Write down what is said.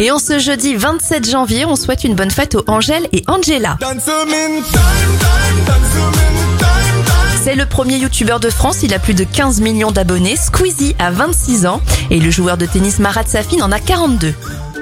Et en ce jeudi 27 janvier, on souhaite une bonne fête aux Angèle et Angela. C'est le premier youtubeur de France, il a plus de 15 millions d'abonnés, Squeezie a 26 ans et le joueur de tennis Marat Safin en a 42.